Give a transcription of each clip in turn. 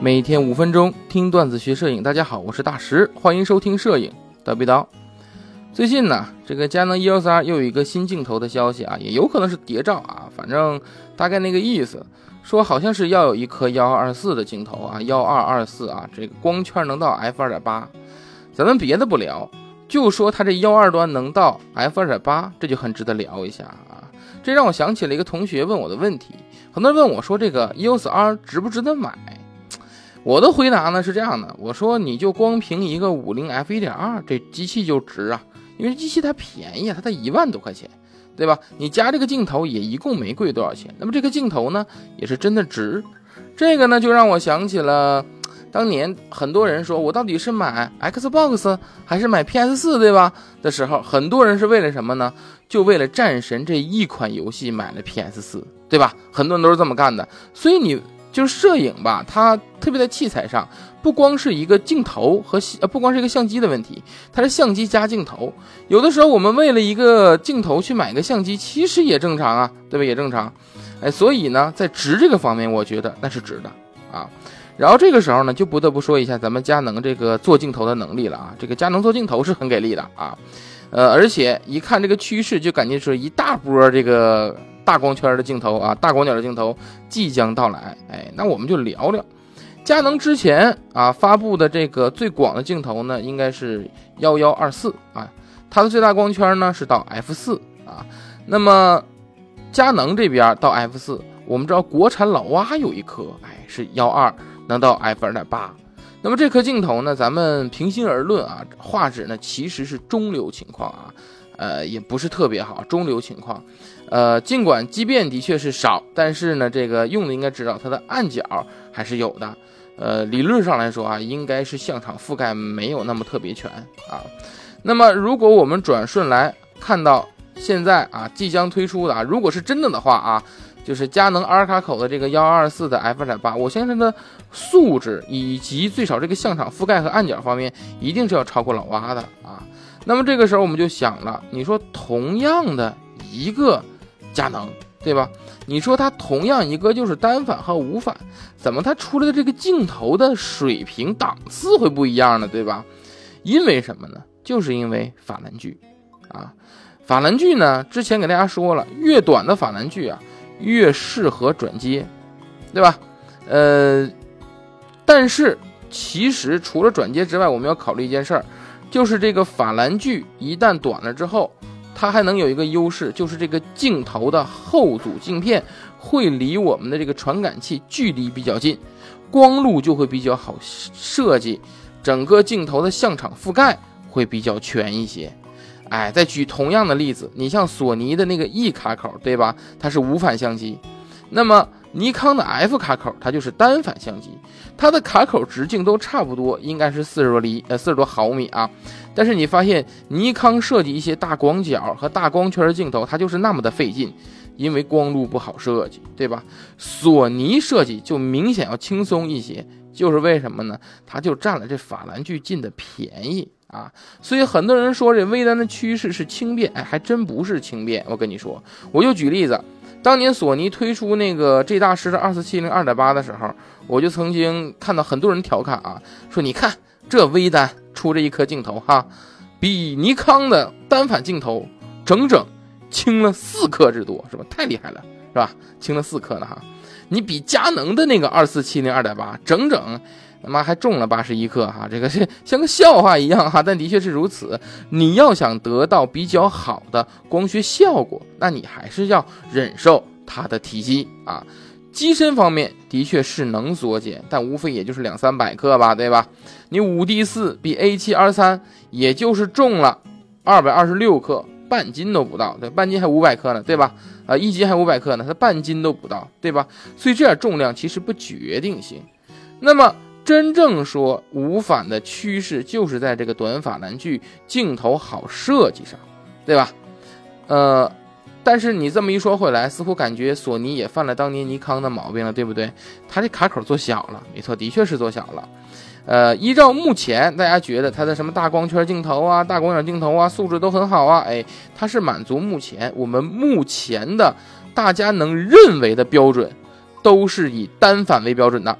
每天五分钟听段子学摄影，大家好，我是大石，欢迎收听摄影叨逼叨。最近呢，这个佳能 EOS R 又有一个新镜头的消息啊，也有可能是谍照啊，反正大概那个意思，说好像是要有一颗幺二四的镜头啊，幺二二四啊，这个光圈能到 f 二点八。咱们别的不聊，就说它这幺二端能到 f 二点八，这就很值得聊一下啊。这让我想起了一个同学问我的问题，很多人问我说这个 EOS R 值不值得买？我的回答呢是这样的，我说你就光凭一个五零 f 一点二，这机器就值啊，因为机器它便宜啊，它才一万多块钱，对吧？你加这个镜头也一共没贵多少钱，那么这个镜头呢也是真的值。这个呢就让我想起了当年很多人说我到底是买 Xbox 还是买 PS 四，对吧？的时候，很多人是为了什么呢？就为了战神这一款游戏买了 PS 四，对吧？很多人都是这么干的，所以你。就是摄影吧，它特别在器材上，不光是一个镜头和呃，不光是一个相机的问题，它是相机加镜头。有的时候我们为了一个镜头去买个相机，其实也正常啊，对吧？也正常。哎，所以呢，在值这个方面，我觉得那是值的啊。然后这个时候呢，就不得不说一下咱们佳能这个做镜头的能力了啊。这个佳能做镜头是很给力的啊，呃，而且一看这个趋势，就感觉是一大波这个。大光圈的镜头啊，大广角的镜头即将到来。哎，那我们就聊聊佳能之前啊发布的这个最广的镜头呢，应该是幺幺二四啊，它的最大光圈呢是到 f 四啊。那么佳能这边到 f 四，我们知道国产老蛙有一颗，哎，是幺二，能到 f 二点八。那么这颗镜头呢，咱们平心而论啊，画质呢其实是中流情况啊，呃，也不是特别好，中流情况。呃，尽管畸变的确是少，但是呢，这个用的应该知道它的暗角还是有的。呃，理论上来说啊，应该是相场覆盖没有那么特别全啊。那么，如果我们转瞬来看到现在啊，即将推出的啊，如果是真的的话啊，就是佳能阿尔卡口的这个幺二四的 f 二点八，我相信它的素质以及最少这个相场覆盖和暗角方面，一定是要超过老蛙的啊。那么这个时候我们就想了，你说同样的一个。佳能对吧？你说它同样一个就是单反和无反，怎么它出来的这个镜头的水平档次会不一样呢？对吧？因为什么呢？就是因为法兰距啊，法兰距呢，之前给大家说了，越短的法兰距啊，越适合转接，对吧？呃，但是其实除了转接之外，我们要考虑一件事儿，就是这个法兰距一旦短了之后。它还能有一个优势，就是这个镜头的后组镜片会离我们的这个传感器距离比较近，光路就会比较好设计，整个镜头的像场覆盖会比较全一些。哎，再举同样的例子，你像索尼的那个 E 卡口，对吧？它是无反相机，那么。尼康的 F 卡口，它就是单反相机，它的卡口直径都差不多，应该是四十多厘，呃，四十多毫米啊。但是你发现尼康设计一些大广角和大光圈镜头，它就是那么的费劲，因为光路不好设计，对吧？索尼设计就明显要轻松一些，就是为什么呢？它就占了这法兰距近的便宜啊。所以很多人说这微单的趋势是轻便，哎，还真不是轻便。我跟你说，我就举例子。当年索尼推出那个 G 大师的二四七零二点八的时候，我就曾经看到很多人调侃啊，说你看这微单出这一颗镜头哈，比尼康的单反镜头整整轻了四克之多，是吧？太厉害了，是吧？轻了四克呢哈，你比佳能的那个二四七零二点八整整。他妈还重了八十一克哈，这个是像个笑话一样哈，但的确是如此。你要想得到比较好的光学效果，那你还是要忍受它的体积啊。机身方面的确是能缩减，但无非也就是两三百克吧，对吧？你五 D 四比 A 七 R 三，也就是重了二百二十六克，半斤都不到，对，半斤还五百克呢，对吧？啊，一斤还五百克呢，它半斤都不到，对吧？所以这点重量其实不决定性。那么。真正说无反的趋势就是在这个短法兰距镜头好设计上，对吧？呃，但是你这么一说回来，似乎感觉索尼也犯了当年尼康的毛病了，对不对？它这卡口做小了，没错，的确是做小了。呃，依照目前大家觉得它的什么大光圈镜头啊、大广角镜头啊，素质都很好啊，哎，它是满足目前我们目前的大家能认为的标准，都是以单反为标准的。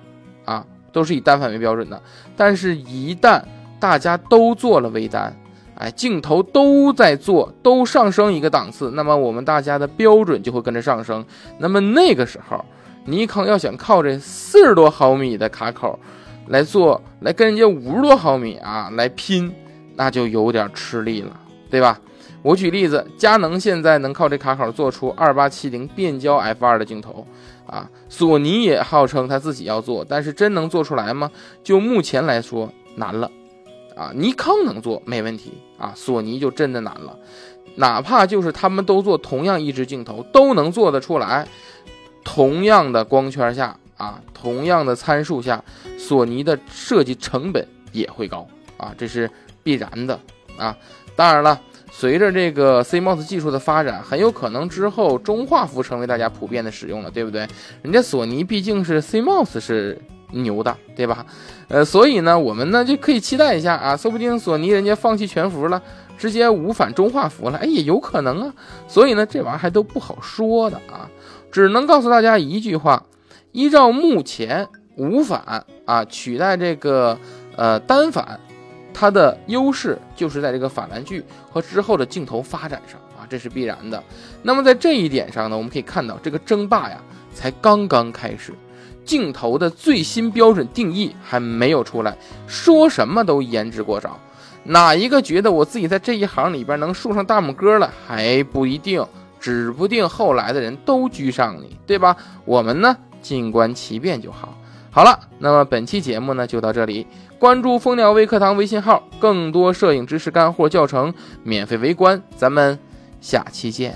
都是以单反为标准的。但是，一旦大家都做了微单，哎，镜头都在做，都上升一个档次，那么我们大家的标准就会跟着上升。那么那个时候，尼康要想靠这四十多毫米的卡口来做，来跟人家五十多毫米啊来拼，那就有点吃力了，对吧？我举例子，佳能现在能靠这卡口做出二八七零变焦 f 二的镜头啊，索尼也号称他自己要做，但是真能做出来吗？就目前来说难了。啊，尼康能做没问题啊，索尼就真的难了。哪怕就是他们都做同样一支镜头，都能做得出来。同样的光圈下啊，同样的参数下，索尼的设计成本也会高啊，这是必然的啊。当然了，随着这个 CMOS 技术的发展，很有可能之后中画幅成为大家普遍的使用了，对不对？人家索尼毕竟是 CMOS 是。牛的，对吧？呃，所以呢，我们呢就可以期待一下啊，说不定索尼人家放弃全幅了，直接无反中画幅了，哎，也有可能啊。所以呢，这玩意儿还都不好说的啊，只能告诉大家一句话：依照目前无反啊取代这个呃单反，它的优势就是在这个法兰距和之后的镜头发展上啊，这是必然的。那么在这一点上呢，我们可以看到这个争霸呀才刚刚开始。镜头的最新标准定义还没有出来，说什么都言之过早。哪一个觉得我自己在这一行里边能竖上大拇哥了还不一定，指不定后来的人都居上你，对吧？我们呢，静观其变就好。好了，那么本期节目呢就到这里，关注蜂鸟微课堂微信号，更多摄影知识干货教程免费围观，咱们下期见。